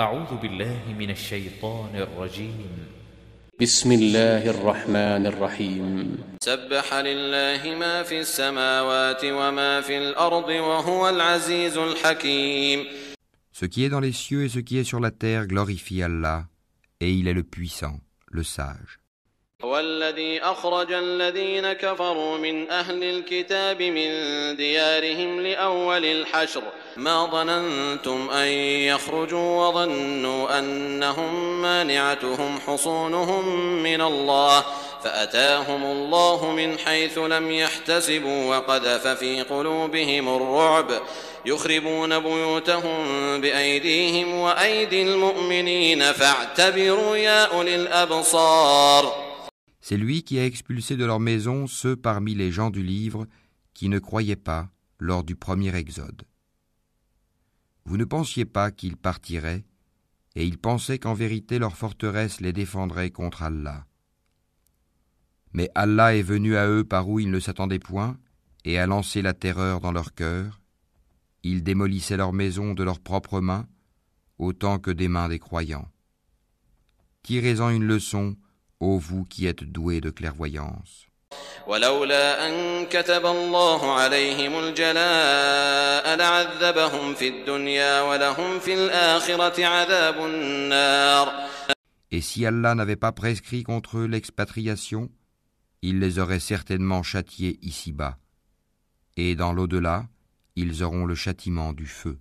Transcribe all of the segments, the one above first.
أعوذ بالله من الشيطان الرجيم. بسم الله الرحمن الرحيم. سبح لله ما في السماوات وما في الأرض وهو العزيز الحكيم. Ce qui est dans les cieux et ce qui est sur la terre glorifie Allah, et il est le puissant, le sage. هو الذي أخرج الذين كفروا من أهل الكتاب من ديارهم لأول الحشر ما ظننتم أن يخرجوا وظنوا أنهم مانعتهم حصونهم من الله فأتاهم الله من حيث لم يحتسبوا وقذف في قلوبهم الرعب يخربون بيوتهم بأيديهم وأيدي المؤمنين فاعتبروا يا أولي الأبصار C'est lui qui a expulsé de leur maison ceux parmi les gens du livre qui ne croyaient pas lors du premier exode. Vous ne pensiez pas qu'ils partiraient, et ils pensaient qu'en vérité leur forteresse les défendrait contre Allah. Mais Allah est venu à eux par où ils ne s'attendaient point, et a lancé la terreur dans leur cœur. Ils démolissaient leur maison de leurs propres mains, autant que des mains des croyants. Tirez-en une leçon, ô vous qui êtes doués de clairvoyance. ولولا أن كتب الله عليهم الجلاء لعذبهم في الدنيا ولهم في الآخرة عذاب النار Et si Allah n'avait pas prescrit contre eux l'expatriation, il les aurait certainement châtiés ici-bas. Et dans l'au-delà, ils auront le châtiment du feu.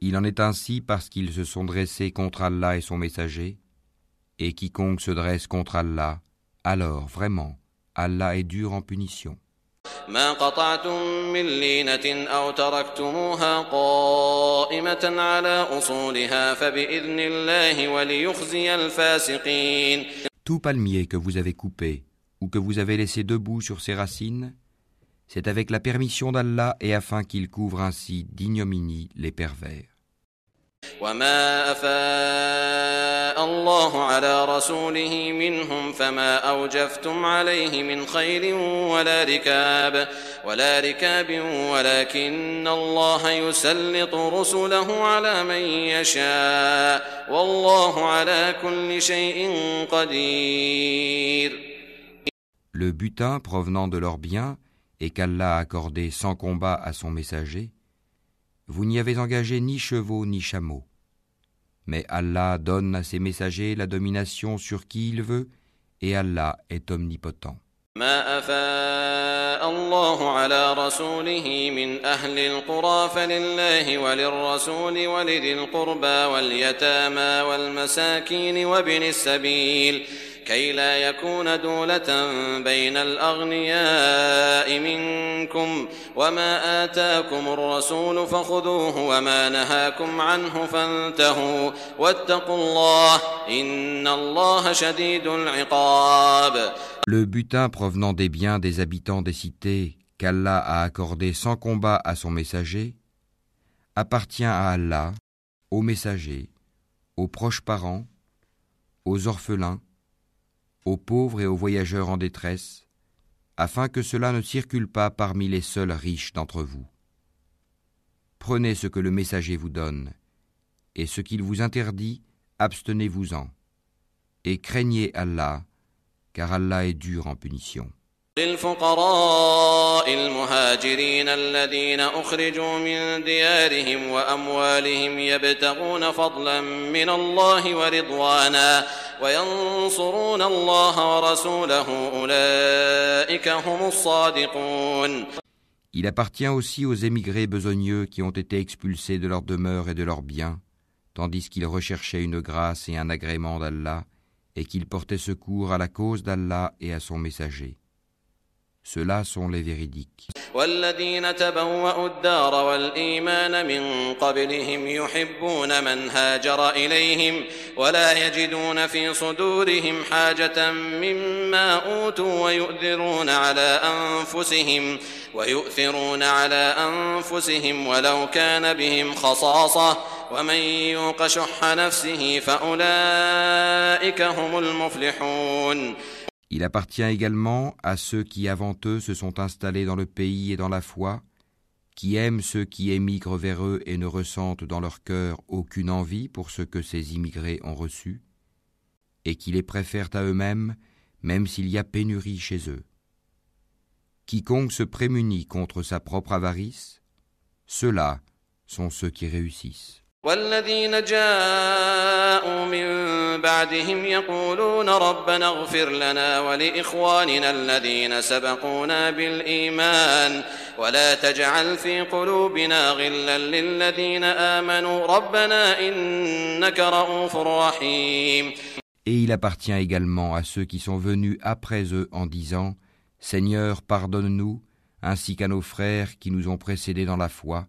Il en est ainsi parce qu'ils se sont dressés contre Allah et son messager, et quiconque se dresse contre Allah, alors vraiment, Allah est dur en punition. ما قطعتم من لينة أو تركتموها قائمة على أصولها فبإذن الله وليخزي الفاسقين Tout palmier que vous avez coupé ou que vous avez laissé debout sur ses racines, c'est avec la permission d'Allah et afin qu'il couvre ainsi d'ignominie les pervers. وما أفاء الله على رسوله منهم فما أوجفتم عليه من خيل ولا ركاب ولا ركاب ولكن الله يسلط رسله على من يشاء والله على كل شيء قدير. Le butin provenant de leurs biens et qu'Allah a accordé sans combat à son messager, vous n'y avez engagé ni chevaux ni chameaux. Mais Allah donne à ses messagers la domination sur qui il veut, et Allah est omnipotent. ما أفاء الله على رسوله من أهل القرى فلله وللرسول ولذي القربى واليتامى والمساكين وابن السبيل كي لا يكون دولة بين الأغنياء منكم وما آتاكم الرسول فخذوه وما نهاكم عنه فانتهوا واتقوا الله إن الله شديد العقاب Le butin provenant des biens des habitants des cités qu'Allah a accordé sans combat à son messager appartient à Allah, aux messagers, aux proches parents, aux orphelins, aux pauvres et aux voyageurs en détresse, afin que cela ne circule pas parmi les seuls riches d'entre vous. Prenez ce que le messager vous donne, et ce qu'il vous interdit, abstenez-vous-en, et craignez Allah, car Allah est dur en punition. للفقراء المهاجرين الذين أخرجوا من ديارهم وأموالهم يبتغون فضلا من الله ورضوانا وينصرون الله ورسوله أولئك هم الصادقون Il appartient aussi aux émigrés besogneux qui ont été expulsés de leur demeure et de leurs biens, tandis qu'ils recherchaient une grâce et un agrément d'Allah, et qu'ils portaient secours à la cause d'Allah et à son messager. Ceux-là sont les véridiques. والذين تبوأوا الدار والإيمان من قبلهم يحبون من هاجر إليهم ولا يجدون في صدورهم حاجة مما أوتوا ويؤثرون على أنفسهم ويؤثرون على أنفسهم ولو كان بهم خصاصة ومن يوق شح نفسه فأولئك هم المفلحون Il appartient également à ceux qui avant eux se sont installés dans le pays et dans la foi, qui aiment ceux qui émigrent vers eux et ne ressentent dans leur cœur aucune envie pour ce que ces immigrés ont reçu, et qui les préfèrent à eux-mêmes, même s'il y a pénurie chez eux. Quiconque se prémunit contre sa propre avarice, ceux-là sont ceux qui réussissent. والذين جاءوا من بعدهم يقولون ربنا اغفر لنا ولإخواننا الذين سبقونا بالإيمان ولا تجعل في قلوبنا غلا للذين آمنوا ربنا إنك رؤوف رحيم Et il appartient également à ceux qui sont venus après eux en disant Seigneur, pardonne-nous, ainsi qu'à nos frères qui nous ont précédés dans la foi,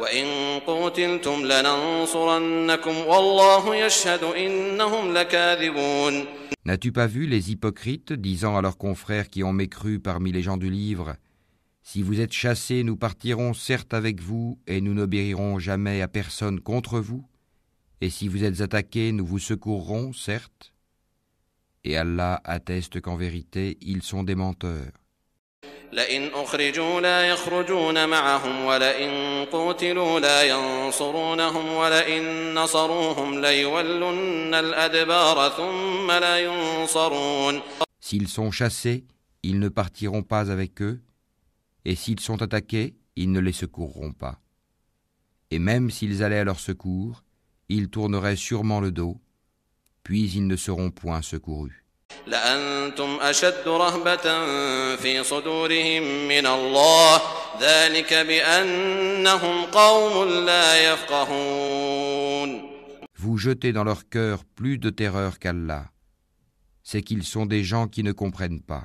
وإن قوتلتم لننصرنكم والله يشهد إنهم لكاذبون N'as-tu pas vu les hypocrites disant à leurs confrères qui ont mécru parmi les gens du livre Si vous êtes chassés, nous partirons certes avec vous et nous n'obéirons jamais à personne contre vous. Et si vous êtes attaqués, nous vous secourrons, certes. Et Allah atteste qu'en vérité, ils sont des menteurs. لئن أخرجوا لا يخرجون معهم ولئن قوتلوا لا ينصرونهم ولئن نصروهم ليولن الأدبار ثم لا ينصرون S'ils sont chassés, ils ne partiront pas avec eux, et s'ils sont attaqués, ils ne les secourront pas. Et même s'ils allaient à leur secours, ils tourneraient sûrement le dos, puis ils ne seront point secourus. لأنتم أشد رهبة في صدورهم من الله ذلك بأنهم قوم لا يفقهون Vous jetez dans leur cœur plus de terreur qu'Allah. C'est qu'ils sont des gens qui ne comprennent pas.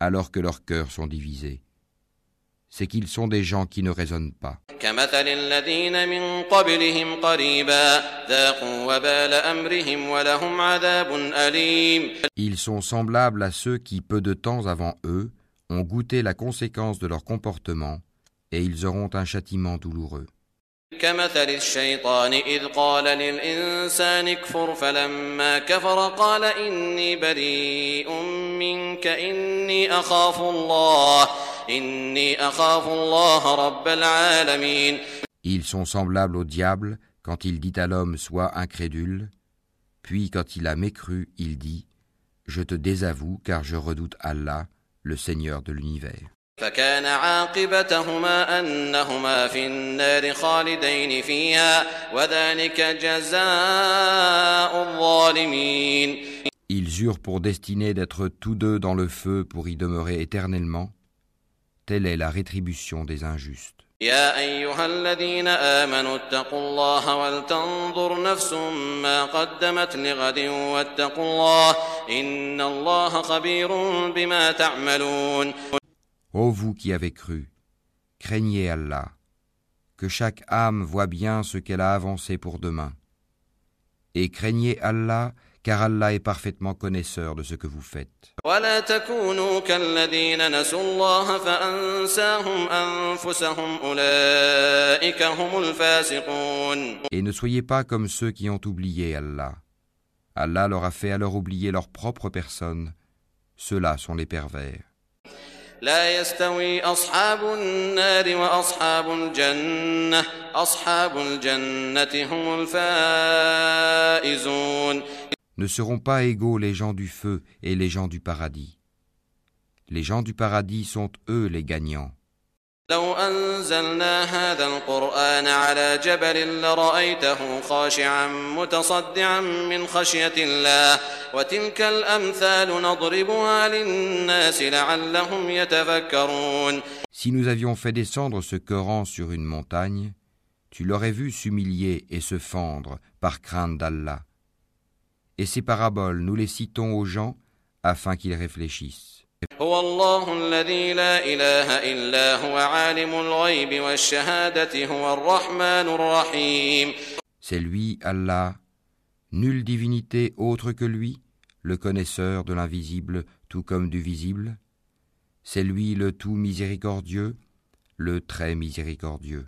alors que leurs cœurs sont divisés. C'est qu'ils sont des gens qui ne raisonnent pas. Ils sont semblables à ceux qui, peu de temps avant eux, ont goûté la conséquence de leur comportement, et ils auront un châtiment douloureux. كمثل الشيطان إذ قال للإنسان اكفر فلما كفر قال إني بريء منك إني أخاف الله إني أخاف الله رب العالمين Ils sont semblables au diable quand il dit à l'homme sois incrédule, puis quand il a mécru, il dit Je te désavoue car je redoute Allah, le Seigneur de l'univers. فكان عاقبتهما أنهما في النار خالدين فيها وذلك جزاء الظالمين Ils eurent pour destinée d'être tous deux dans le feu pour y demeurer éternellement. Telle est la rétribution des injustes. يا أيها الذين آمنوا اتقوا الله ولتنظر نفس ما قدمت لغد واتقوا الله إن الله خبير بما تعملون Ô vous qui avez cru, craignez Allah, que chaque âme voit bien ce qu'elle a avancé pour demain. Et craignez Allah, car Allah est parfaitement connaisseur de ce que vous faites. Et ne soyez pas comme ceux qui ont oublié Allah. Allah leur a fait alors oublier leur propre personne. Ceux-là sont les pervers. لا يستوي أصحاب النار وأصحاب الجنة أصحاب الجنة هم الفائزون Ne seront pas égaux les gens du feu et les gens du paradis. Les gens du paradis sont eux les gagnants. لو أنزلنا هذا القرآن على جبل لرأيته خاشعا متصدعا من خشية الله وتلك الأمثال نضربها للناس لعلهم يتفكرون Si nous avions fait descendre ce Coran sur une montagne, tu l'aurais vu s'humilier et se fendre par crainte d'Allah. Et ces paraboles, nous les citons aux gens afin qu'ils réfléchissent. هو الله الذي لا إله إلا هو عالم الغيب والشهادة هو الرحمن الرحيم C'est lui, Allah, nulle divinité autre que lui, le connaisseur de l'invisible tout comme du visible. C'est lui le tout miséricordieux, le très miséricordieux.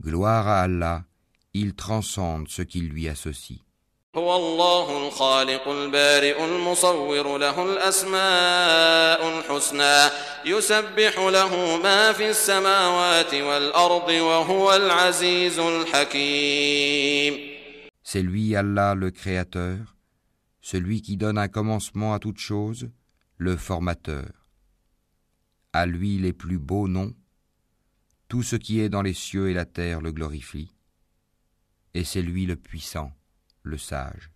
Gloire à Allah, il transcende ce qui lui associe. هو الله الخالق البارئ المصور له الأسماء الحسنى يسبح له ما في السماوات والأرض وهو العزيز الحكيم C'est lui, Allah, le Créateur, celui qui donne un commencement à toute chose, le Formateur. À lui les plus beaux noms, tout ce qui est dans les cieux et la terre le glorifie, et c'est lui le puissant, le sage.